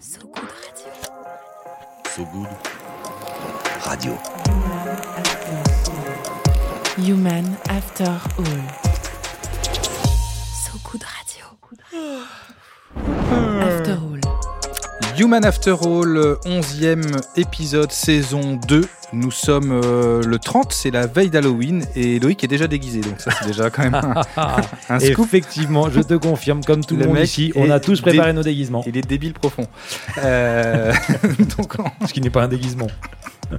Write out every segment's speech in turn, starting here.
So Good Radio. So Good Radio. Human After All. So Good Radio. After All. Human After All, 11e épisode, saison 2. Nous sommes euh, le 30, c'est la veille d'Halloween et Loïc est déjà déguisé, donc ça c'est déjà quand même un, un scoop. Effectivement, je te confirme, comme tout le, monde ici, on a tous préparé nos déguisements. Il est débile profond. Euh, donc, on- Ce qui n'est pas un déguisement.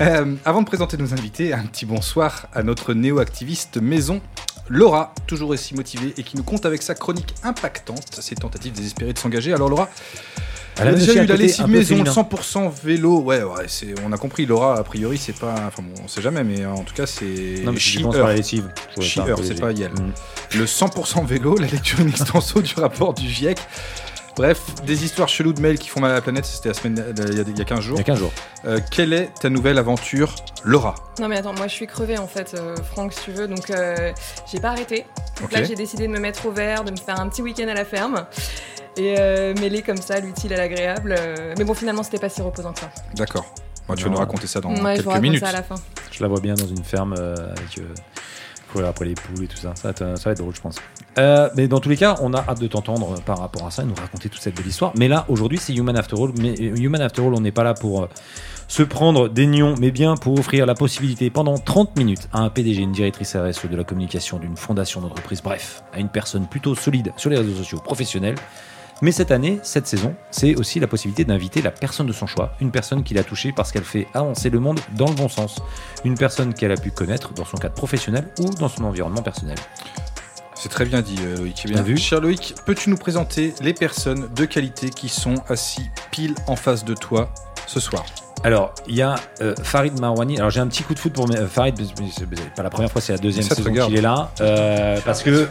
euh, avant de présenter nos invités, un petit bonsoir à notre néo-activiste maison. Laura, toujours aussi motivée et qui nous compte avec sa chronique impactante ses tentatives désespérées de s'engager. Alors Laura, Elle a on a déjà eu la lessive maison, féminin. 100% vélo. Ouais, ouais, c'est, on a compris. Laura, a priori, c'est pas. Enfin bon, on sait jamais, mais en tout cas, c'est. Non, mais je She pense la lessive. C'est pas Yel. Mm. Le 100% vélo, la lecture in extenso du rapport du GIEC. Bref, des histoires cheloues de mails qui font mal à la planète, c'était la semaine, euh, il y a, il y a 15 jours. Il y a 15 jours. Euh, quelle est ta nouvelle aventure, Laura? Non mais attends, moi je suis crevée en fait, euh, Franck, si tu veux, donc euh, j'ai pas arrêté. Donc là j'ai décidé de me mettre au vert, de me faire un petit week-end à la ferme et euh, mêler comme ça l'utile à l'agréable. euh, mais bon, finalement c'était pas si reposant que ça. D'accord. Bon, tu vas nous raconter ça dans ouais, je vous quelques raconte minutes. ça à la fin. Je la vois bien dans une ferme euh, avec. euh, après les poules et tout ça. Ça va être, ça va être drôle, je pense. Euh, mais dans tous les cas, on a hâte de t'entendre par rapport à ça et nous raconter toute cette belle histoire. Mais là, aujourd'hui, c'est Human After All. Mais Human After All, on n'est pas là pour se prendre des nions, mais bien pour offrir la possibilité pendant 30 minutes à un PDG, une directrice RSE de la communication d'une fondation d'entreprise, bref, à une personne plutôt solide sur les réseaux sociaux professionnels. Mais cette année, cette saison, c'est aussi la possibilité d'inviter la personne de son choix, une personne qui l'a touché parce qu'elle fait avancer le monde dans le bon sens, une personne qu'elle a pu connaître dans son cadre professionnel ou dans son environnement personnel. C'est très bien dit, euh, Loïc. Bien Bien vu. Cher Loïc, peux-tu nous présenter les personnes de qualité qui sont assis pile en face de toi ce soir? Alors, il y a euh, Farid Marwani. Alors, j'ai un petit coup de foot pour euh, Farid, mais pas la première fois, c'est la deuxième saison qu'il est là. Euh, parce que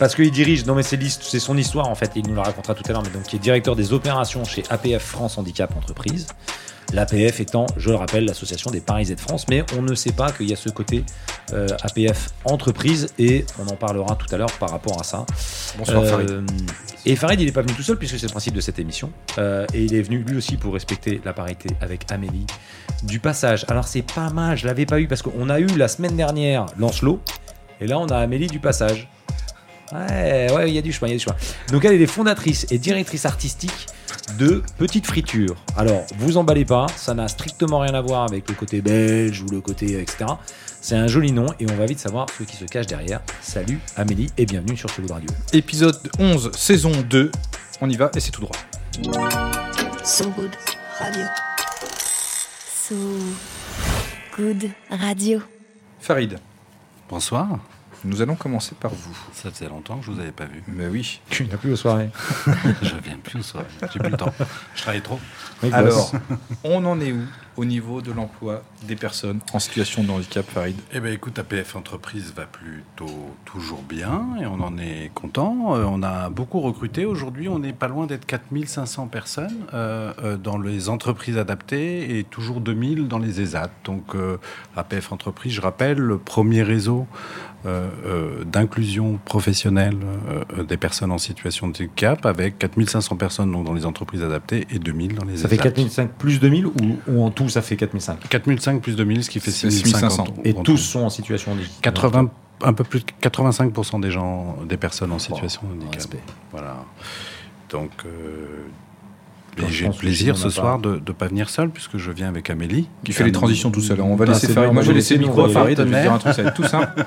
parce qu'il dirige, non mais c'est c'est son histoire en fait, il nous la racontera tout à l'heure, mais donc qui est directeur des opérations chez APF France Handicap Entreprise. L'APF étant, je le rappelle, l'association des Paris de France, mais on ne sait pas qu'il y a ce côté euh, APF Entreprise et on en parlera tout à l'heure par rapport à ça. Bonsoir Euh, Farid. Et Farid, il n'est pas venu tout seul puisque c'est le principe de cette émission. Euh, et il est venu lui aussi pour respecter la parité avec Amélie du passage. Alors c'est pas mal, je l'avais pas eu parce qu'on a eu la semaine dernière Lancelot et là on a Amélie du passage. Ouais, ouais, il y a du chemin, il y a du chemin. Donc elle est fondatrice et directrice artistique de Petite Friture. Alors, vous emballez pas, ça n'a strictement rien à voir avec le côté belge ou le côté etc. C'est un joli nom et on va vite savoir ce qui se cache derrière. Salut Amélie et bienvenue sur de radio. Épisode 11, saison 2. On y va et c'est tout droit. So Good Radio. So Good Radio. Farid, Bonsoir. Nous allons commencer par vous. Ça faisait longtemps que je vous avais pas vu. Mais oui. Tu n'as plus aux soirées. je viens plus au soir. J'ai plus le temps. Je travaille trop. Alors, on en est où au niveau de l'emploi des personnes en situation de handicap, Farid? Eh bien, écoute, APF Entreprise va plutôt toujours bien et on en est content. Euh, on a beaucoup recruté. Aujourd'hui, on n'est pas loin d'être 4500 personnes euh, euh, dans les entreprises adaptées et toujours 2000 dans les ESAT. Donc, euh, APF Entreprise, je rappelle, le premier réseau d'inclusion professionnelle euh, euh, des personnes en situation de handicap avec 4500 personnes donc, dans les entreprises adaptées et 2000 dans les Ça fait ESAT. 4005 plus 2000 ou, ou en tout ça fait 4005 4005 plus 2000, ce qui fait C'est 6500. 6500. Et tous sont en situation de 80, un peu plus de 85% des gens, des personnes en situation de handicap. respect. Voilà. Donc, euh, j'ai le plaisir ce soir de ne pas venir seul, puisque je viens avec Amélie. Qui fait les transitions tout seul. On va Ah, laisser bon, Moi, je vais laisser le micro à on va y Farid. Je vais dire un truc, ça va être tout simple.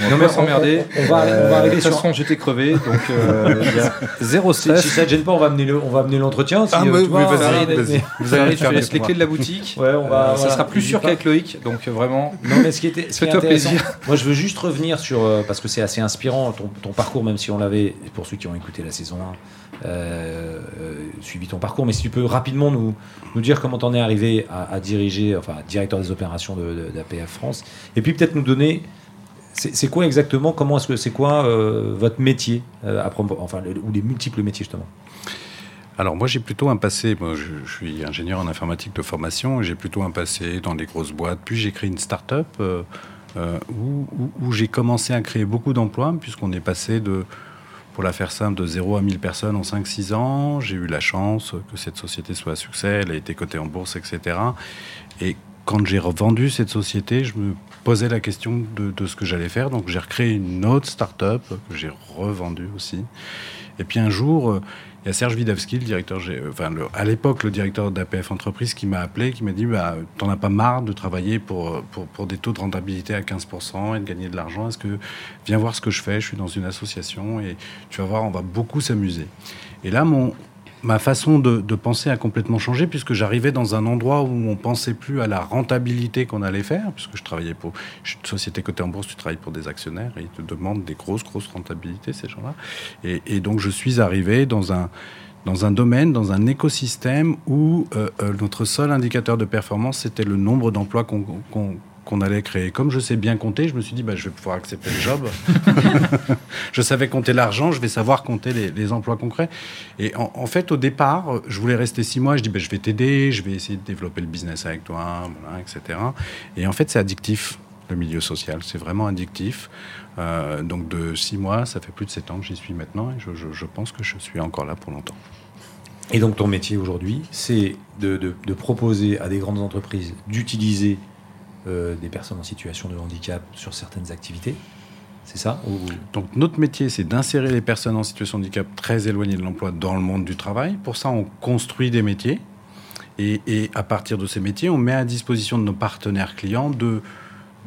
On va Non, pas mais s'emmerder. on- on va- va arriver De toute sur- façon, j'étais crevé, donc euh, zéro Si, stress. si ça te gêne pas, on va amener l'entretien. Ah, euh, Vous allez faire tu laisses des les clés de la boutique. Euh, ça sera plus sûr qu'avec Loïc, donc euh, vraiment. Non, mais ce qui était, Fais-toi plaisir. moi je veux juste revenir sur, euh, parce que c'est assez inspirant ton, parcours, même si on l'avait, pour ceux qui ont écouté la saison 1, euh, euh, suivi ton parcours, mais si tu peux rapidement nous, nous dire comment t'en es arrivé à, diriger, enfin directeur des opérations de, de- d'APF France, et puis peut-être nous donner, c'est quoi exactement, comment est-ce que c'est quoi euh, votre métier, euh, enfin, ou les multiples métiers justement? Alors moi j'ai plutôt un passé, moi, je, suis ingénieur en informatique de formation, j'ai plutôt un passé dans des grosses boîtes, puis j'ai créé une start-up euh, euh, où j'ai commencé à créer beaucoup d'emplois puisqu'on est passé de pour la faire simple, de 0 à 1000 personnes en 5-6 ans. J'ai eu la chance que cette société soit un succès, elle a été cotée en bourse, etc. Et quand j'ai revendu cette société, je me posais la question de, de ce que j'allais faire. Donc j'ai recréé une autre start-up que j'ai revendue aussi. Et puis un jour, euh, il y a Serge Widawski, le directeur, euh, à l'époque, le directeur d'APF Entreprise, qui m'a appelé, qui m'a dit bah, T'en as pas marre de travailler pour, euh, pour, pour des taux de rentabilité à 15% et de gagner de l'argent Est-ce que viens voir ce que je fais Je suis dans une association et tu vas voir, on va beaucoup s'amuser. Et là, mon, ma façon de, penser a complètement changé puisque j'arrivais dans un endroit où on pensait plus à la rentabilité qu'on allait faire, puisque je travaillais pour je suis une société cotée en bourse, tu travailles pour des actionnaires et ils te demandent des grosses, grosses rentabilités, ces gens-là. Et, donc je suis arrivé dans un, dans un domaine, dans un écosystème où euh, euh, notre seul indicateur de performance, c'était le nombre d'emplois qu'on- qu'on allait créer. Comme je sais bien compter, je me suis dit, bah, je vais pouvoir accepter le job. je savais compter l'argent, je vais savoir compter les, les emplois concrets. Et en, en fait, au départ, je voulais rester six mois. Je dis, bah, je vais t'aider, je vais essayer de développer le business avec toi, voilà, etc. Et en fait, c'est addictif, le milieu social. C'est vraiment addictif. Euh, donc, de six mois, ça fait plus de sept ans que j'y suis maintenant. Et je, je- je pense que je suis encore là pour longtemps. Et donc ton métier aujourd'hui, c'est de, de- de proposer à des grandes entreprises d'utiliser euh, des personnes en situation de handicap sur certaines activités. C'est ça. Donc notre métier, c'est d'insérer les personnes en situation de handicap très éloignées de l'emploi dans le monde du travail. Pour ça, on construit des métiers. Et, et à partir de ces métiers, on met à disposition de nos partenaires clients deux,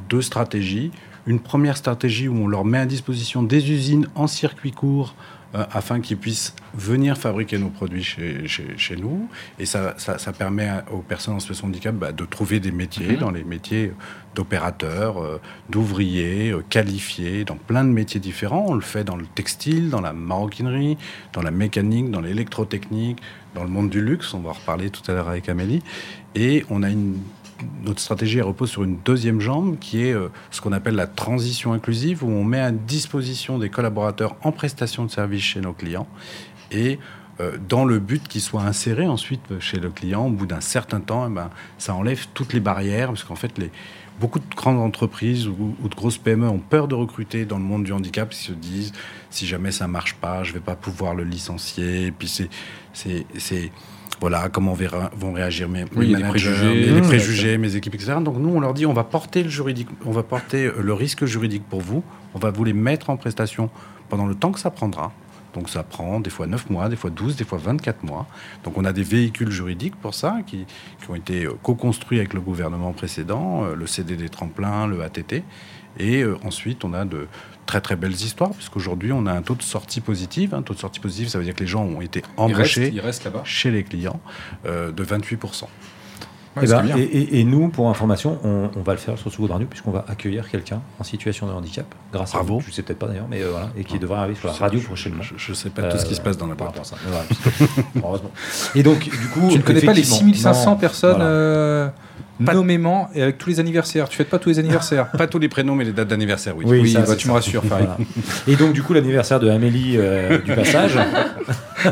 deux stratégies. Une première stratégie où on leur met à disposition des usines en circuit court euh, afin qu'ils puissent venir fabriquer nos produits chez, chez, chez nous. Et ça, ça, ça permet aux personnes en situation de handicap bah, de trouver des métiers, dans les métiers d'opérateurs, euh, d'ouvriers, euh, qualifiés, dans plein de métiers différents. On le fait dans le textile, dans la maroquinerie, dans la mécanique, dans l'électrotechnique, dans le monde du luxe. On va en reparler tout à l'heure avec Amélie. Et on a une notre stratégie repose sur une deuxième jambe qui est euh, ce qu'on appelle la transition inclusive, où on met à disposition des collaborateurs en prestation de services chez nos clients et euh, dans le but qu'ils soient insérés ensuite chez le client. Au bout d'un certain temps, eh ben, ça enlève toutes les barrières, parce qu'en fait, les, beaucoup de grandes entreprises ou, de grosses PME ont peur de recruter dans le monde du handicap. Ils se disent, si jamais ça marche pas, je vais pas pouvoir le licencier. Et puis c'est voilà, comment verra- vont réagir mes, Oui, managers, préjugés. mes- les Mmh, préjugés, mes équipes, etc. Donc nous, on leur dit, on va porter le juridique, on va porter euh, le risque juridique pour vous. On va vous les mettre en prestation pendant le temps que ça prendra. Donc ça prend des fois 9 mois, des fois 12, des fois 24 mois. Donc on a des véhicules juridiques pour ça qui, qui ont été euh, co-construits avec le gouvernement précédent, euh, le CD des tremplins, le ATT. Et ensuite, on a de très très belles histoires, puisqu'aujourd'hui, on a un taux de sortie positive. Un taux de sortie positive, ça veut dire que les gens ont été Il reste, embauchés chez les clients euh, de 28%. Ouais, Eh ben, bien. et, nous, pour information, on, on va le faire sur Sous Radio puisqu'on va accueillir quelqu'un en situation de handicap, grâce Bravo. à vous. Je ne sais peut-être pas d'ailleurs, mais euh, voilà, et qui devrait arriver sur la radio prochainement. Je ne sais pas tout ce qui Euh, se passe dans la boîte. rapport à ça. Mais voilà, heureusement. Et donc, du coup, Tu ne connais pas les effectivement, 6500 non, personnes voilà. euh, Pas- nommément et avec tous les anniversaires. Tu fêtes pas tous les anniversaires Pas tous les prénoms, mais les dates d'anniversaire, oui. Oui, ça, bah, tu me rassures. Voilà. Et donc, du coup, l'anniversaire de Amélie euh, du passage.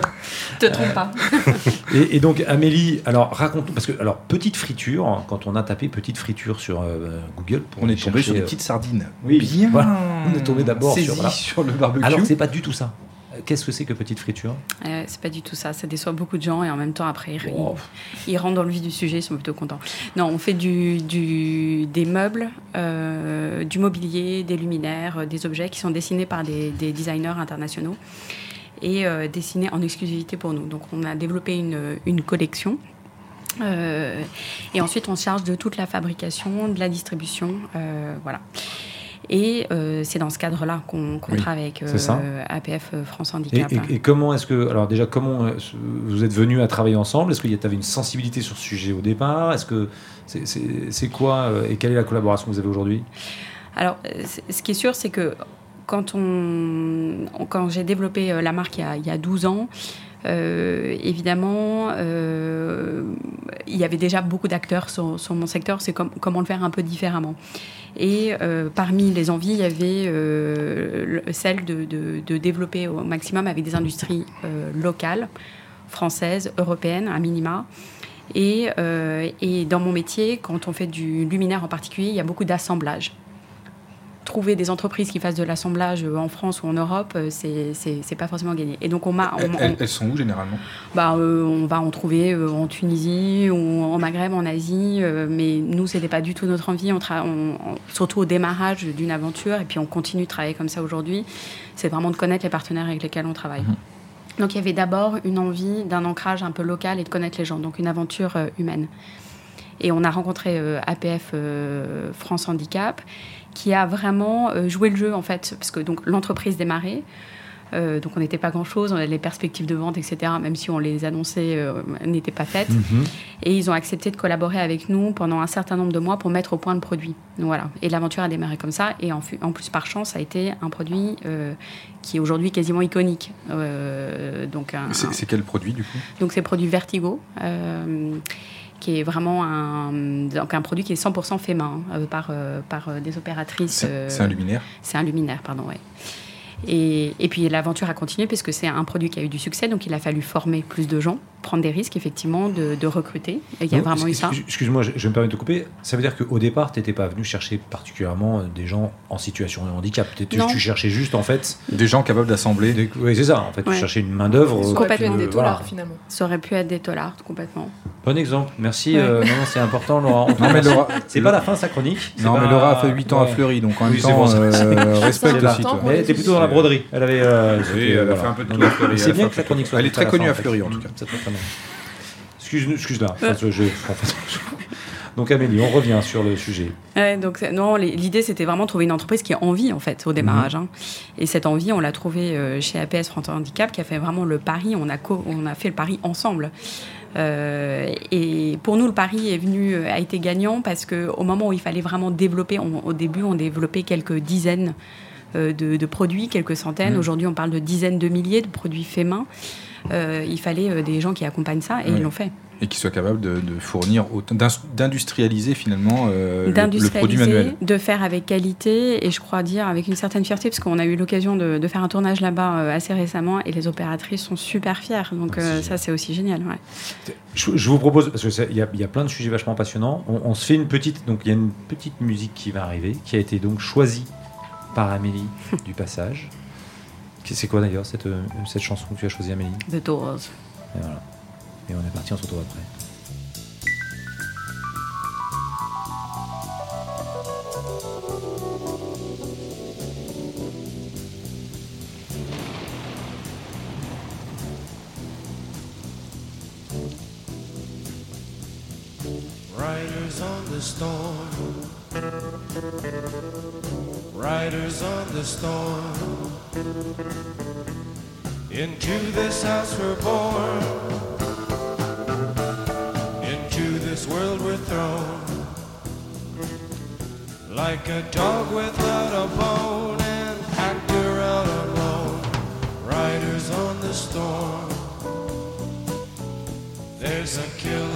Te trompe pas. Et, et donc Amélie, alors raconte parce que alors petite friture, quand on a tapé petite friture sur euh, Google, pour On est tombé sur des euh, petites sardines. Oui, bien. voilà. On est tombé d'abord sur, voilà. sur le barbecue. Alors c'est pas du tout ça. Euh, Qu'est-ce que c'est que petite friture? Euh, c'est pas du tout ça. Ça déçoit beaucoup de gens et en même temps, après, ils, Oh. ils- ils rentrent dans le vif du sujet, ils sont plutôt contents. Non, on fait du, du- des meubles, euh, du mobilier, des luminaires, des objets qui sont dessinés par des, des designers internationaux et euh, dessinés en exclusivité pour nous. Donc, on a développé une, une collection. Euh, et ensuite, on se charge de toute la fabrication, de la distribution. euh, voilà. Et euh, c'est dans ce cadre-là qu'on Oui, travaille avec euh, APF France Handicap. et- et comment est-ce que alors déjà comment vous êtes venus à travailler ensemble? Est-ce qu'il y avait une sensibilité sur ce sujet au départ? Est-ce que c'est quoi et quelle est la collaboration que vous avez aujourd'hui? Alors, ce qui est sûr, c'est que quand, on, quand j'ai développé euh, la marque il y a, il y a 12 ans, euh, évidemment, euh, il y avait déjà beaucoup d'acteurs sur, mon secteur. C'est comme, comment le faire un peu différemment. Et parmi les envies, il y avait le- celle de, développer au maximum avec des industries locales, françaises, européennes, à minima. Et dans mon métier, quand on fait du luminaire en particulier, il y a beaucoup d'assemblage. Trouver des entreprises qui fassent de l'assemblage euh, en France ou en Europe, euh, c'est pas forcément gagné. Et donc on m'a, Elles, elles- sont où généralement? Bah, euh, on va en trouver euh, en Tunisie ou en Maghreb, en Asie, euh, mais nous, c'était pas du tout notre envie. On on- on- surtout au démarrage d'une aventure, et puis on continue de travailler comme ça aujourd'hui. C'est vraiment de connaître les partenaires avec lesquels on travaille. Donc il y avait d'abord une envie d'un ancrage un peu local et de connaître les gens, donc une aventure humaine. Et on a rencontré APF France Handicap, qui a vraiment euh, joué le jeu en fait, parce que donc l'entreprise démarrait. Euh, donc on n'était pas grand-chose, on avait les perspectives de vente, etc., même si on les annonçait, euh, n'étaient pas faites. Mhm. Et ils ont accepté de collaborer avec nous pendant un certain nombre de mois pour mettre au point le produit. Donc voilà. Et l'aventure a démarré comme ça. Et en, plus, par chance, ça a été un produit euh, qui est aujourd'hui quasiment iconique. Donc C'est quel produit du coup? Donc c'est le produit Vertigo, qui est vraiment un, donc un produit qui est 100% fait main par, euh, par euh, des opératrices. C'est euh, c'est un luminaire. c'est un luminaire, pardon, ouais. Et, et puis l'aventure a continué puisque c'est un produit qui a eu du succès, donc il a fallu former plus de gens, prendre des risques effectivement de, de recruter. Il y a Donc, vraiment eu ça. excuse- Excuse-moi, je, je me permets de te couper. Ça veut dire qu'au départ, tu n'étais pas venu chercher particulièrement euh, des gens en situation de handicap. Non. Tu cherchais juste, en fait. Des gens capables d'assembler. des- Oui, c'est ça. En fait, Ouais. tu cherchais une main-d'œuvre. Ça euh, aurait pu être des euh, voilà. dollars finalement. Ça aurait pu être des tollards complètement. Bon exemple. Merci. Ouais. euh, non, non, c'est important, Laura. Non mais. Laura, C'est pas la fin de sa chronique. non mais Laura a fait 8 ans à. Fleury, donc en même Oui, c'est temps, ça. euh, respecte aussi. elle était plutôt dans la broderie. Elle avait. euh, c'était, elle a fait un peu de tout à Fleury, C'est bien que la chronique soit Elle est très connue à. Fleury, en tout cas. C'est très, très bien. Excuse, excuse là. Enfin, je- je- en fait, je- Donc Amélie, on revient sur le sujet. Ouais, donc non, l'idée c'était vraiment de trouver une entreprise qui a envie en fait au démarrage. Mhm. hein. Et cette envie, on l'a trouvée euh, chez APS France Handicap, qui a fait vraiment le pari. On a co- on a fait le pari ensemble. Euh, et pour nous, le pari est venu, euh, a été gagnant parce que au moment où il fallait vraiment développer, on- au début, on développait quelques dizaines euh, de, de produits, quelques centaines. Mhm. Aujourd'hui, on parle de dizaines de milliers de produits faits main. Euh, il fallait euh, des gens qui accompagnent ça et Ouais. ils l'ont fait. Et qui soit capable de, de fournir, d'industrialiser finalement euh, le- le, produit manuel. de faire avec qualité et je crois dire avec une certaine fierté parce qu'on a eu l'occasion de, de faire un tournage là-bas euh, assez récemment et les opératrices sont super fières. Donc Ah, euh, ça c'est aussi génial. ouais. Je, je vous propose, parce qu'il y, y a plein de sujets vachement passionnants, on, on se fait une petite, donc il y a une petite musique qui va arriver, qui a été donc choisie par Amélie du passage. C'est quoi d'ailleurs cette, euh, cette chanson que tu as choisie Amélie? The Doors. Et voilà. Et on est parti, on se retrouve après. This world we're thrown. Like a dog without a bone, an actor out alone. Riders on the storm. There's a killer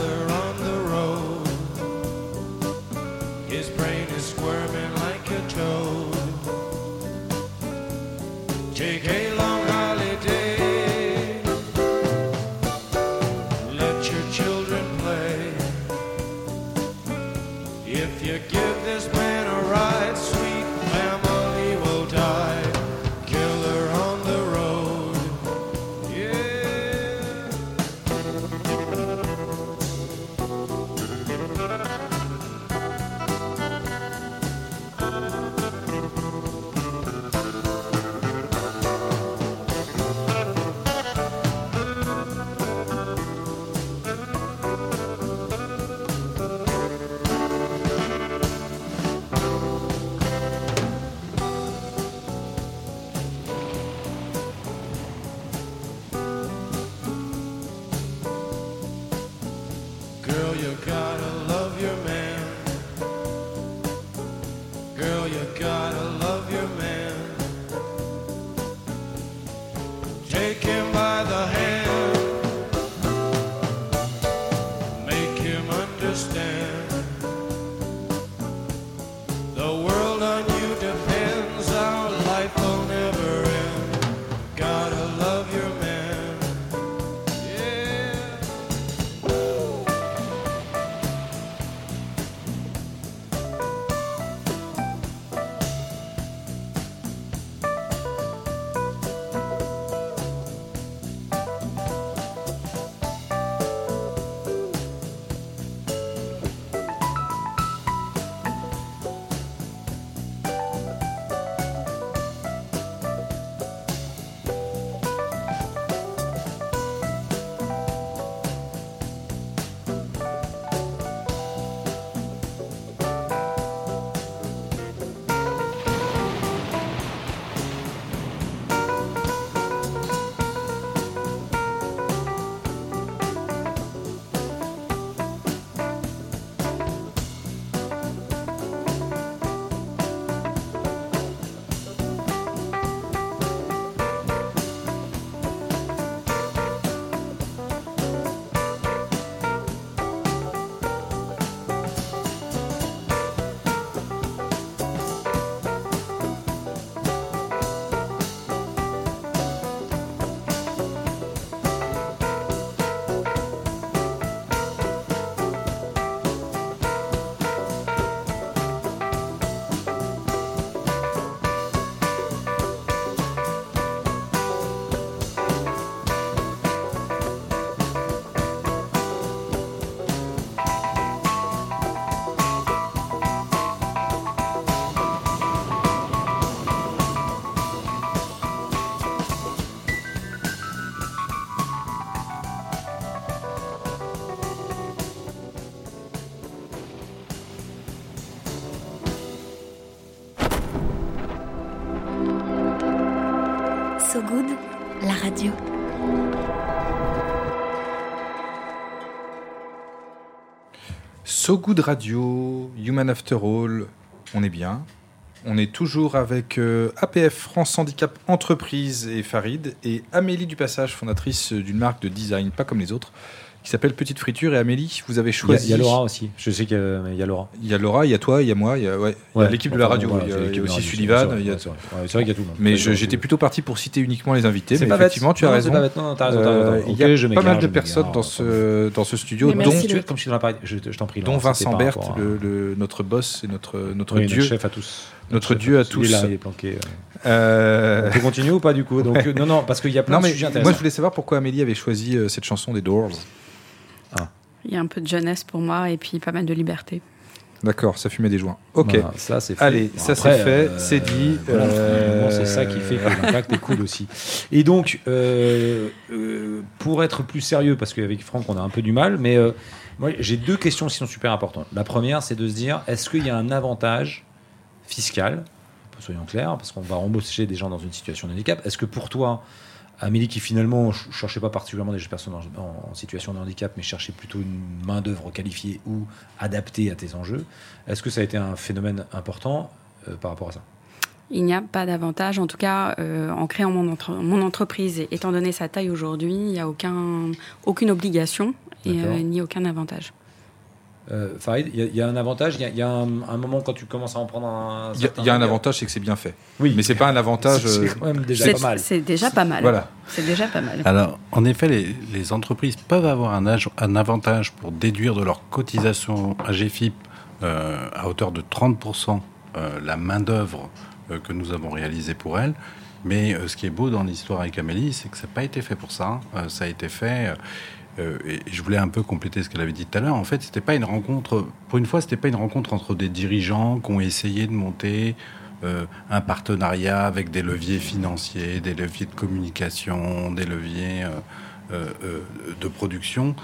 So Good Radio, Human After All, on est bien. On est toujours avec euh, APF France Handicap Entreprise et Farid et Amélie Dupassage, fondatrice d'une marque de design, pas comme les autres, qui s'appelle Petite Friture. Et Amélie, vous avez Il y, a, choisi. il y a Laura aussi. Je sais qu'il y a, il y a Laura. Il y a Laura, il y a toi, il y a moi, il y a, ouais, il y a Ouais. l'équipe de la radio, voilà, il y a, aussi radio, Sullivan. c'est vrai, il y a- c'est vrai. Ouais, c'est vrai qu'il y a tout le monde. Mais Ouais, ouais, j'étais ouais. plutôt parti pour citer uniquement les invités. Mais pas bête. effectivement, tu as raison. Euh. Il y a pas mal de personnes dans ce, dans ce studio, dont, comme je suis dans l'appareil, je, te- je t'en prie. dont Vincent Berthe, notre boss et notre, notre dieu. notre chef à tous. Notre dieu à Il est tous. là, il est planqué. Euh, On peut continuer ou pas du coup Donc, euh, Non, non, parce qu'il y a plein Non, de mais sujets moi je voulais savoir pourquoi Amélie avait choisi euh, cette chanson des Doors. Il y a un peu de jeunesse pour moi et puis pas mal de liberté. D'accord, ça fumait des joints. Ok. Voilà, ça c'est fait. Allez, Bon, ça, c'est fait, euh, c'est dit. voilà, Euh, c'est ça qui fait que l'impact est cool aussi. Et donc, euh, euh, pour être plus sérieux, parce qu'avec Franck on a un peu du mal, mais euh, moi j'ai deux questions qui sont super importantes. La première, c'est de se dire, est-ce qu'il y a un avantage fiscal? Soyons clairs, parce qu'on va embaucher des gens dans une situation de handicap. Est-ce que pour toi, Amélie, qui finalement ne cherchait pas particulièrement des personnes en, situation de handicap, mais cherchait plutôt une main-d'œuvre qualifiée ou adaptée à tes enjeux, est-ce que ça a été un phénomène important euh, par rapport à ça? Il n'y a pas d'avantage. En tout cas, euh, en créant mon, entre- mon entreprise, et étant donné sa taille aujourd'hui, il n'y a aucun, aucune obligation et euh, ni aucun avantage. Euh, Farid, il y, a- il y a un avantage, il y a, il y a un, un moment quand tu commences à en prendre un. Il y a- y un avantage, c'est que c'est bien fait. Oui, Mais c'est pas un avantage. c'est euh, c'est quand même déjà pas mal. c'est déjà pas mal. Voilà. C'est déjà pas mal. Alors, en effet, les, les entreprises peuvent avoir un, âge- un avantage pour déduire de leur cotisation AGFIP euh, à hauteur de 30% euh, la main-d'œuvre euh, que nous avons réalisée pour elles. Mais euh, ce qui est beau dans l'histoire avec Amélie, c'est que ça n'a pas été fait pour ça. Euh, ça a été fait. Euh, et je voulais un peu compléter ce qu'elle avait dit tout à l'heure. En fait, c'était pas une rencontre. Pour une fois, c'était pas une rencontre entre des dirigeants qui ont essayé de monter euh, un partenariat avec des leviers financiers, des leviers de communication, des leviers euh, de production.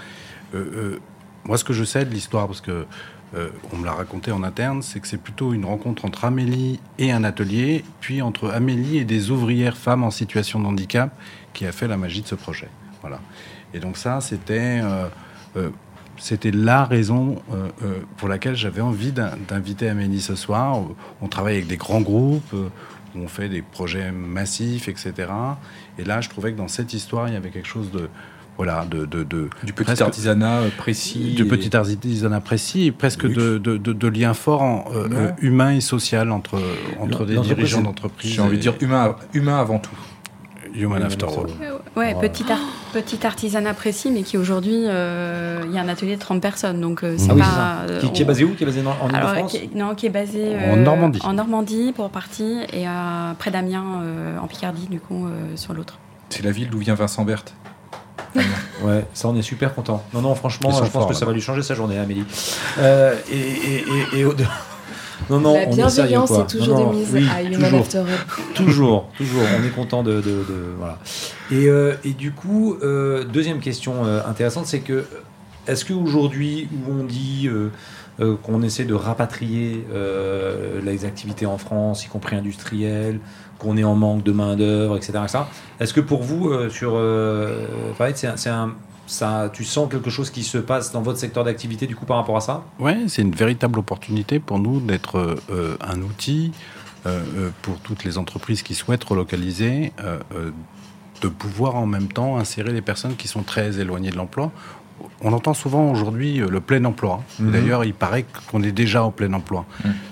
Moi, ce que je sais de l'histoire, parce que on me l'a raconté en interne, c'est que c'est plutôt une rencontre entre Amélie et un atelier, puis entre Amélie et des ouvrières femmes en situation de handicap, qui a fait la magie de ce projet. Voilà. Et donc ça, c'était euh, euh, c'était la raison euh, euh, pour laquelle j'avais envie d'in- d'inviter Amélie ce soir. On travaille avec des grands groupes, on fait des projets massifs, etc. Et là, je trouvais que dans cette histoire, il y avait quelque chose de voilà, de, de, de Du petit presque- artisanat précis. du et- petit artisanat précis, et presque de, de, de, de liens forts en, euh, Ouais. euh, humains et social entre, entre des dirigeants d'entreprise. J'ai envie de dire humain, humain avant tout. Human After All. Ouais, Voilà. petit, ar- petit artisanat précis, mais qui aujourd'hui, euh, il y a un atelier de 30 personnes. Donc, euh, c'est Ah oui, pas. c'est ça. euh, Qui, qui est basé où? Qui est basé en alors, Ile-de-France? qui est- non, qui est basé En Normandie. En Normandie pour partie et à, près d'Amiens euh, en Picardie du coup euh, sur l'autre. C'est la ville d'où vient Vincent Berthe. Ouais, ça on est super content. Non, non, franchement, je pense forts, que ça va lui changer sa journée, Amélie. Euh, et, et, et, et au-delà- Non, non, La bienveillance est toujours Non, non, oui, à Human toujours, After toujours, toujours. On est content de, de- de- voilà. Et, euh, et du coup, euh, deuxième question euh, intéressante, c'est que est-ce qu'aujourd'hui où on dit qu'on essaie de rapatrier les activités en France, y compris industrielles, qu'on est en manque de main d'œuvre, etc., etc., Est-ce que pour vous, sur Farid, c'est un, tu sens quelque chose qui se passe dans votre secteur d'activité du coup par rapport à ça? Ouais, c'est une véritable opportunité pour nous d'être euh, un outil euh, euh, pour toutes les entreprises qui souhaitent relocaliser, de pouvoir en même temps insérer les personnes qui sont très éloignées de l'emploi. On entend souvent aujourd'hui euh, le plein emploi. Mhm. D'ailleurs, il paraît qu'on est déjà en plein emploi.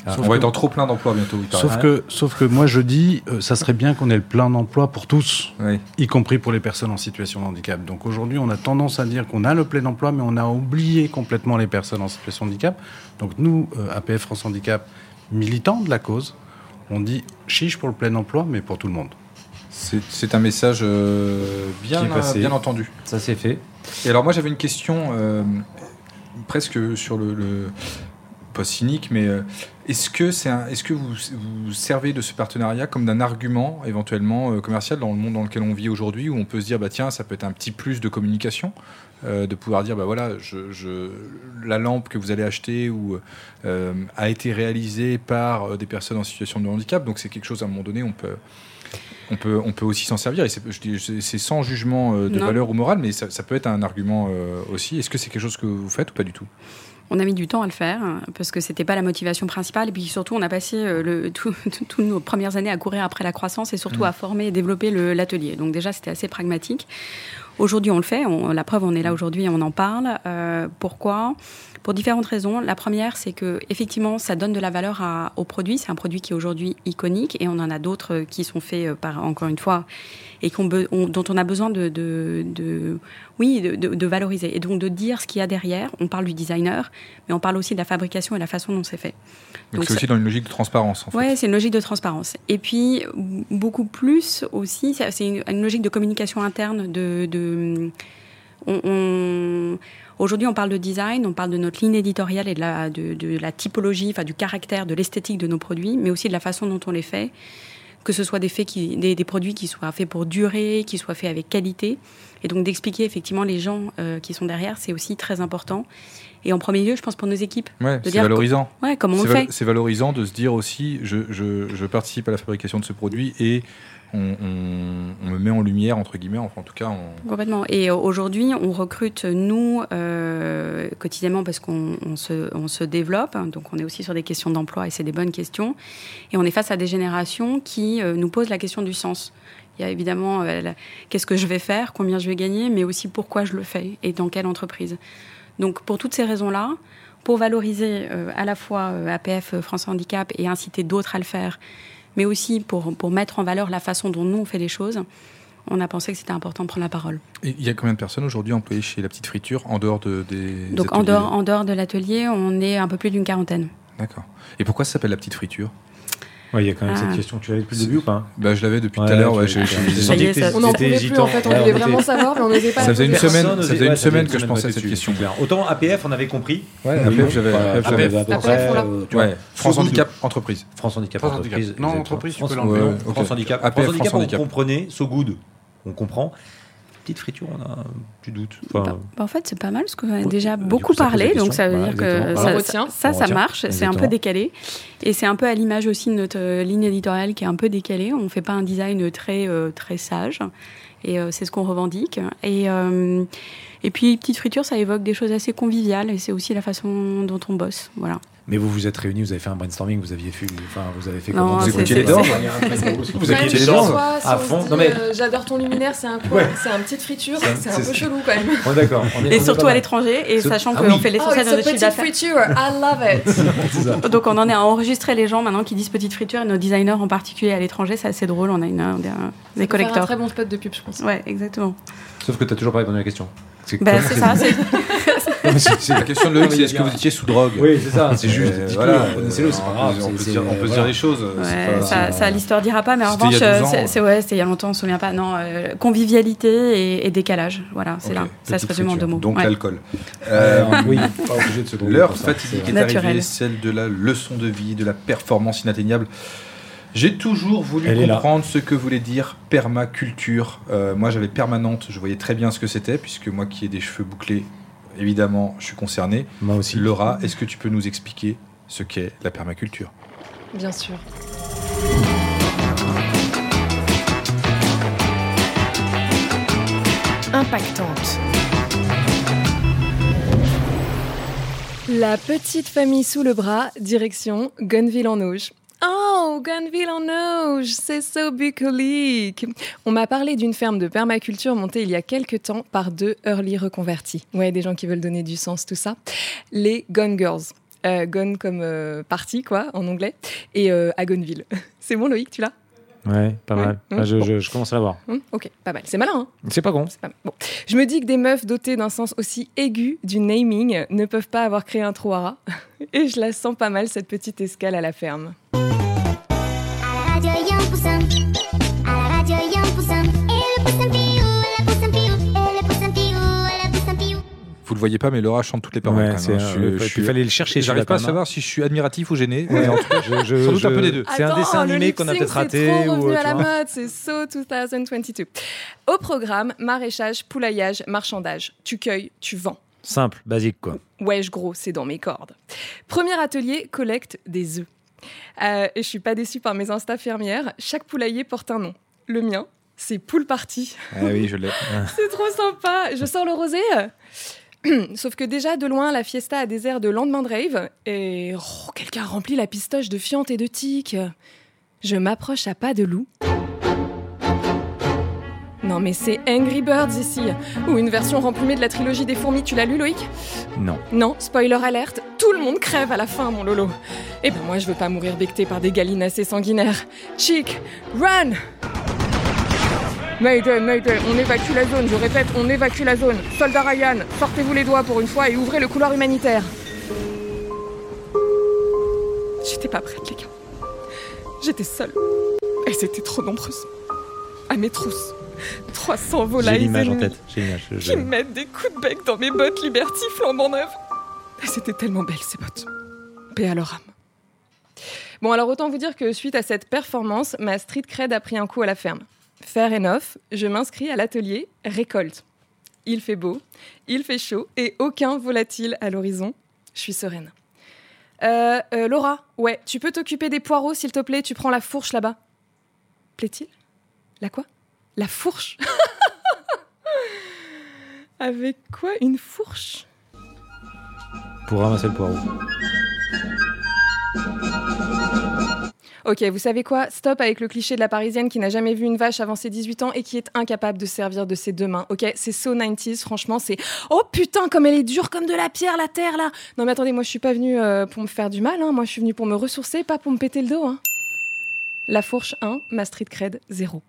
on va être en trop plein d'emplois bientôt. il. Sauf que, sauf que moi, je dis, euh, ça serait bien qu'on ait le plein d'emploi pour tous, Oui. y compris pour les personnes en situation de handicap. Donc aujourd'hui, on a tendance à dire qu'on a le plein emploi, mais on a oublié complètement les personnes en situation de handicap. Donc nous, euh, APF France Handicap, militants de la cause, on dit chiche pour le plein emploi, mais pour tout le monde. C'est un message euh, bien, bien entendu. Ça c'est fait. Et alors moi j'avais une question euh, presque sur le, le- pas cynique, mais euh, est-ce que c'est est-ce que vous vous servez de ce partenariat comme d'un argument éventuellement commercial dans le monde dans lequel on vit aujourd'hui, où on peut se dire bah tiens ça peut être un petit plus de communication euh, de pouvoir dire, bah voilà, je, je- la lampe que vous allez acheter ou euh, a été réalisée par des personnes en situation de handicap. Donc c'est quelque chose à un moment donné, on peut. On peut, on peut aussi s'en servir et c'est sans jugement euh, de Non. valeur ou morale, mais ça, ça peut être un argument euh, aussi. Est-ce que c'est quelque chose que vous faites ou pas du tout? On a mis du temps à le faire hein, parce que c'était pas la motivation principale. Et puis surtout, on a passé euh, le, tout- tout- toutes nos premières années à courir après la croissance et surtout à former et développer l'atelier. Donc déjà, c'était assez pragmatique. Aujourd'hui, on le fait. On- la preuve, on est là aujourd'hui et on en parle. Euh, pourquoi? Pour différentes raisons. La première, c'est que effectivement, ça donne de la valeur à- au produit. C'est un produit qui est aujourd'hui iconique et on en a d'autres euh, qui sont faits euh, par encore une fois et qu'on be- on- dont on a besoin de, de, de- oui, de, valoriser et donc de dire ce qu'il y a derrière. On parle du designer, mais on parle aussi de la fabrication et la façon dont c'est fait. Donc c'est aussi dans une logique de transparence en fait. Ouais, c'est une logique de transparence. Et puis, beaucoup plus aussi, c'est une, une logique de communication interne. De, de- on- on- Aujourd'hui, on parle de design, on parle de notre ligne éditoriale et de la, typologie, enfin, du caractère, de l'esthétique de nos produits, mais aussi de la façon dont on les fait. Que ce soit des, faits des produits qui soient faits pour durer, qui soient faits avec qualité. Et donc, d'expliquer effectivement les gens euh, qui sont derrière, c'est aussi très important. Et en premier lieu, je pense pour nos équipes. Ouais, c'est valorisant. Ouais, comment on val- fait c'est valorisant de se dire aussi, je, je- je participe à la fabrication de ce produit et on, on- on me met en lumière, entre guillemets, enfin en tout cas, on- Complètement. Et aujourd'hui, on recrute, nous, euh, quotidiennement, parce qu'on on se, on se développe. Donc, on est aussi sur des questions d'emploi et c'est des bonnes questions. Et on est face à des générations qui euh, nous posent la question du sens. Il y a évidemment euh, qu'est-ce que je vais faire, combien je vais gagner, mais aussi pourquoi je le fais et dans quelle entreprise. Donc, pour toutes ces raisons-là, pour valoriser euh, à la fois euh, APF euh, France Handicap et inciter d'autres à le faire, mais aussi pour, pour mettre en valeur la façon dont nous on fait les choses, on a pensé que c'était important de prendre la parole. Et Il y a combien de personnes aujourd'hui employées chez La Petite Friture en dehors de, des. Donc en dehors, en dehors de l'atelier, on est un peu plus d'une quarantaine. D'accord. Et pourquoi ça s'appelle La Petite Friture? Ouais, il y a quand même Ah. cette question. Tu l'avais depuis le début ou pas? Bah, Je l'avais depuis Ouais, tout à l'heure. ouais, On n'en pouvait plus en fait, on voulait vraiment savoir, mais on n'osait pas. Ça faisait une semaine- ça faisait une semaine que je pensais à cette question. Autant APF, on avait compris. APF, j'avais- France Handicap Entreprise. France Handicap entreprise. Non, entreprise, tu peux l'enlever. France Handicap. France Handicap, on comprenait. So Good, on comprend. Petite friture, on a petit doute. Enfin, Bah, bah, en fait, c'est pas mal parce qu'on a déjà du beaucoup coup, parlé, donc ça veut question. dire que ça, ça, marche, c'est un peu décalé. Et c'est un peu à l'image aussi de notre euh, ligne éditoriale qui est un peu décalée. On fait pas un design très, euh, très sage. Et euh, c'est ce qu'on revendique. Et, euh, et puis, Petite Friture, ça évoque des choses assez conviviales et c'est aussi la façon dont on bosse. Voilà. Mais vous vous êtes réunis, vous avez fait un brainstorming, vous aviez fait, enfin, vous avez fait comment Vous écoutiez les dents Vous écoutiez les dents À fond. Non, mais- euh, J'adore ton luminaire, c'est un. C'est un petite friture, c'est un peu chelou quand même. Oh, d'accord. Et surtout à l'étranger, et sachant Ah qu'on fait Oh, l'essentiel it's de notre chiffre petite d'affaires. friture, I love it. Donc on en est à enregistrer les gens maintenant qui disent petite friture et nos designers en particulier à l'étranger, c'est assez drôle. On a une, un- des, Faire un collecteurs. très bon spot de pub, je pense. Ouais, exactement. Sauf que tu n'as toujours pas répondu à la question. C'est quoi- c'est ça. c'est- La question de Loïc, c'est est-ce que vous étiez sous drogue Oui, c'est ça. C'est juste, Euh, voilà, euh, connaissez-le, c'est pas on grave. peut- On peut dire- on peut voilà. dire les choses. Ouais, c'est pas- ça, ça l'histoire dira pas, mais en revanche, a 12 euh, ans. c'est c'est- ouais, c'était il y a longtemps, on se souvient pas. Non, euh, convivialité et, et décalage. Voilà, c'est là. Ça se résume en deux mots. Donc Ouais. l'alcool. Euh, Euh, oui, pas obligé de se L'heure fatidique c'est est arrivée, celle de la leçon de vie, de la performance inatteignable. J'ai toujours voulu Elle comprendre ce que voulait dire permaculture. Euh, moi, j'avais permanente, je voyais très bien ce que c'était, puisque moi qui ai des cheveux bouclés, évidemment, je suis concerné. Moi aussi. Laura, est-ce que tu peux nous expliquer ce qu'est la permaculture? Bien sûr. Impactante. La petite famille sous le bras, direction Gunville en Auge. Oh, Gunville en Auge, c'est so bucolique. On m'a parlé d'une ferme de permaculture montée il y a quelques temps par deux early reconvertis. Ouais, des gens qui veulent donner du sens, tout ça. Les Gun Girls. Euh, gun comme euh, party, quoi, en anglais. Et euh, à Gunville. C'est bon, Loïc, tu l'as? Ouais, pas mal. Ah, je, je- je commence à l'avoir. Hum, Ok, pas mal. C'est malin, hein? C'est pas con. Pas. Bon. Je me dis que des meufs dotées d'un sens aussi aigu du naming ne peuvent pas avoir créé un trou Et je la sens pas mal, cette petite escale à la ferme. Vous le voyez pas, mais Laura chante toutes les paroles. Ouais, quand même, c'est, hein. euh, Je- ouais, je il fallait le chercher. J'arrive pas à savoir si je suis admiratif ou gêné. Ouais. mais en tout cas, Je- je- sans doute un je- peu des deux. C'est un dessin animé qu'on a peut-être raté. C'est trop ou, revenu euh, à la mode, c'est So 2022. Au programme, maraîchage, poulaillage, marchandage. Tu cueilles, tu vends. Simple, basique quoi. Wesh gros, c'est dans mes cordes. Premier atelier, collecte des œufs. Euh, et je suis pas déçue par mes insta fermières. Chaque poulailler porte un nom. Le mien, c'est Poule Party. Ah oui, je l'ai. C'est trop sympa. Je sors le rosé. Sauf que déjà, de loin, la fiesta a des airs de lendemain de rave. Et oh, quelqu'un remplit la pistoche de fientes et de tiques. Je m'approche à pas de loup. Non mais c'est Angry Birds ici, ou une version remplumée de la trilogie des fourmis, tu l'as lu Loïc? Non. Non, spoiler alerte, tout le monde crève à la fin mon Lolo. Eh ben moi je veux pas mourir becté par des gallinacés sanguinaires. Chic, run Mayday, Mayday, on évacue la zone, je répète, on évacue la zone. Soldat Ryan, sortez-vous les doigts pour une fois et ouvrez le couloir humanitaire. J'étais pas prête, les gars. J'étais seule. Elles étaient trop nombreuses. À mes trousses. 300 J'ai volailles l'image en tête. J'ai l'image. je- qui me mettent des coups de bec dans mes bottes Liberty flambant neuves. Elles étaient tellement belles, ces bottes. Paix à leur âme. Bon, alors autant vous dire que suite à cette performance, ma street cred a pris un coup à la ferme. Fair enough, je m'inscris à l'atelier récolte. Il fait beau, il fait chaud et aucun volatile à l'horizon. Je suis sereine. Euh, euh, Laura, ouais, tu peux t'occuper des poireaux, s'il te plaît, tu prends la fourche là-bas. Plaît-il? La quoi? La fourche Avec quoi Une fourche? Pour ramasser le poireau. Ok, vous savez quoi? Stop avec le cliché de la parisienne qui n'a jamais vu une vache avant ses 18 ans et qui est incapable de se servir de ses deux mains. Ok, c'est so 90s, franchement, c'est. Oh putain, comme elle est dure comme de la pierre, la terre là Non mais attendez, moi je suis pas venue euh, pour me faire du mal, hein. moi je suis venue pour me ressourcer, pas pour me péter le dos. Hein. La fourche 1, ma street cred 0.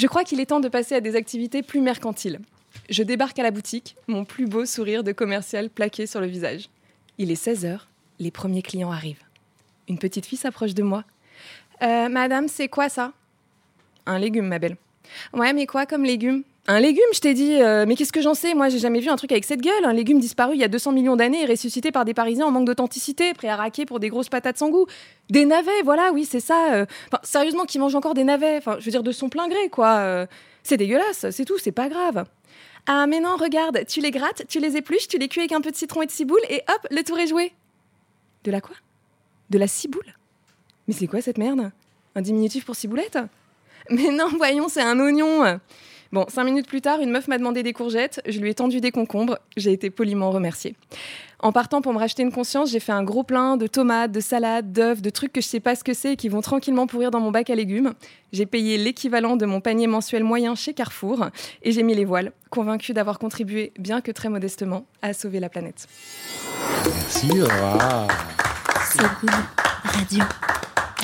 Je crois qu'il est temps de passer à des activités plus mercantiles. Je débarque à la boutique, mon plus beau sourire de commercial plaqué sur le visage. Il est 16h, les premiers clients arrivent. Une petite fille s'approche de moi. Euh, madame, c'est quoi ça? Un légume, ma belle. Ouais, mais quoi comme légume? Un légume, je t'ai dit. euh, mais qu'est-ce que j'en sais? Moi, j'ai jamais vu un truc avec cette gueule. Un légume disparu il y a 200 millions d'années et ressuscité par des Parisiens en manque d'authenticité, prêt à raquer pour des grosses patates sans goût. Des navets, voilà, oui, c'est ça. euh. Sérieusement, qui mange encore des navets? Enfin, je veux dire, de son plein gré, quoi. euh. c'est dégueulasse, c'est tout, c'est pas grave. Ah, mais non, regarde, tu les grattes, tu les épluches, tu les cuis avec un peu de citron et de ciboule et hop, le tour est joué. De la quoi? De la ciboule? Mais c'est quoi cette merde? Un diminutif pour ciboulette? Mais non, voyons, c'est un oignon Bon, cinq minutes plus tard, une meuf m'a demandé des courgettes, je lui ai tendu des concombres, j'ai été poliment remerciée. En partant pour me racheter une conscience, j'ai fait un gros plein de tomates, de salades, d'œufs, de trucs que je sais pas ce que c'est et qui vont tranquillement pourrir dans mon bac à légumes. J'ai payé l'équivalent de mon panier mensuel moyen chez Carrefour et j'ai mis les voiles, convaincue d'avoir contribué, bien que très modestement, à sauver la planète. Merci, Laura. Radio.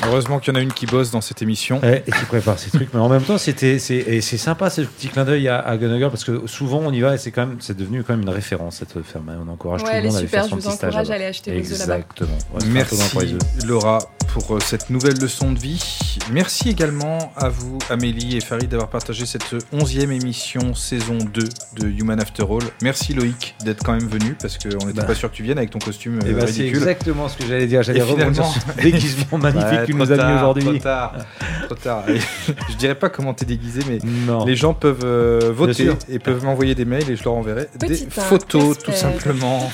Heureusement qu'il y en a une qui bosse dans cette émission. Et qui prépare ces trucs, mais en même temps, c'était, c'est, c'est sympa ce petit clin d'œil à, à parce que souvent on y va et c'est quand même, c'est devenu quand même une référence cette ferme. hein. On encourage Ouais, tout le monde à aller super, faire je son vous petit stage encourage à aller acheter vos œufs là-bas. Exactement. Ouais, c'est Merci. Laura pour euh, cette nouvelle leçon de vie. Merci également à vous Amélie et Farid d'avoir partagé cette onzième émission saison 2 de Human After All. Merci Loïc d'être quand même venu parce qu'on n'était Bah. pas sûr que tu viennes avec ton costume Et euh, bah, c'est ridicule. exactement ce que j'allais dire. J'allais rebondir sur déguisement magnifique Ouais, trop nous a mis tard, aujourd'hui. Trop tard, trop tard. Je dirais pas comment t'es déguisé, mais Non. les gens peuvent euh, voter et peuvent m'envoyer des mails et je leur enverrai des Petite, photos tout simplement.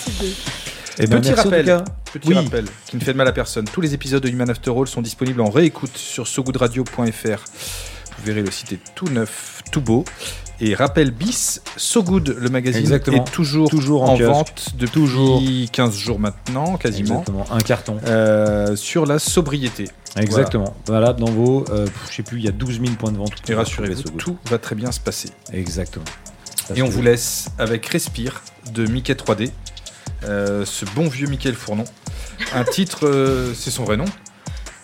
Eh ben, Petit merci rappel. Petit Oui. rappel qui ne fait de mal à personne. Tous les épisodes de Human After All sont disponibles en réécoute sur sogoodradio.fr. Vous verrez le site est tout neuf, tout beau. Et rappel bis, So Good, le magazine Exactement. est toujours, Toujours en vente depuis Toujours. 15 jours maintenant, quasiment, Exactement. Un carton. euh, sur la sobriété. Exactement. Valable dans vos, euh, je sais plus, il y a 12 000 points de vente. Et rassurez-vous, tout va très bien se passer. Exactement. Et on vous laisse avec Respire de Mickey 3D, euh, ce bon vieux Michael Fournon. Un titre, euh, c'est son vrai nom.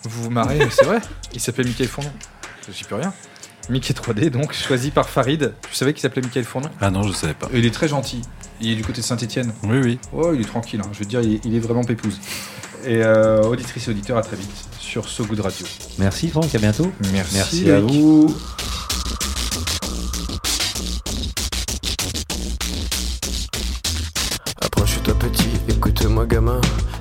Vous vous marrez, mais c'est vrai. Il s'appelle Michael Fournon. Je suis plus rien. Mickey 3D, donc choisi par Farid. Tu savais qu'il s'appelait Michael Fournon Ah non, je savais pas. Il est très gentil. Il est du côté de Saint-Etienne. Oui, oui. Oh, il est tranquille. hein. Je veux dire, il est, il est vraiment pépouse. Et euh, auditrice et auditeur, à très vite sur So Good Radio. Merci Franck, à bientôt. Merci, Merci à vous. petit, écoute-moi gamin.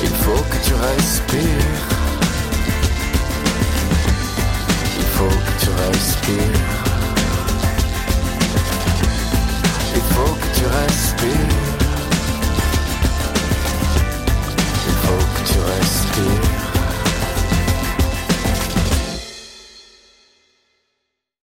Il faut que tu respires. Il faut que tu respires. Il faut que tu respires. Il faut que tu respires.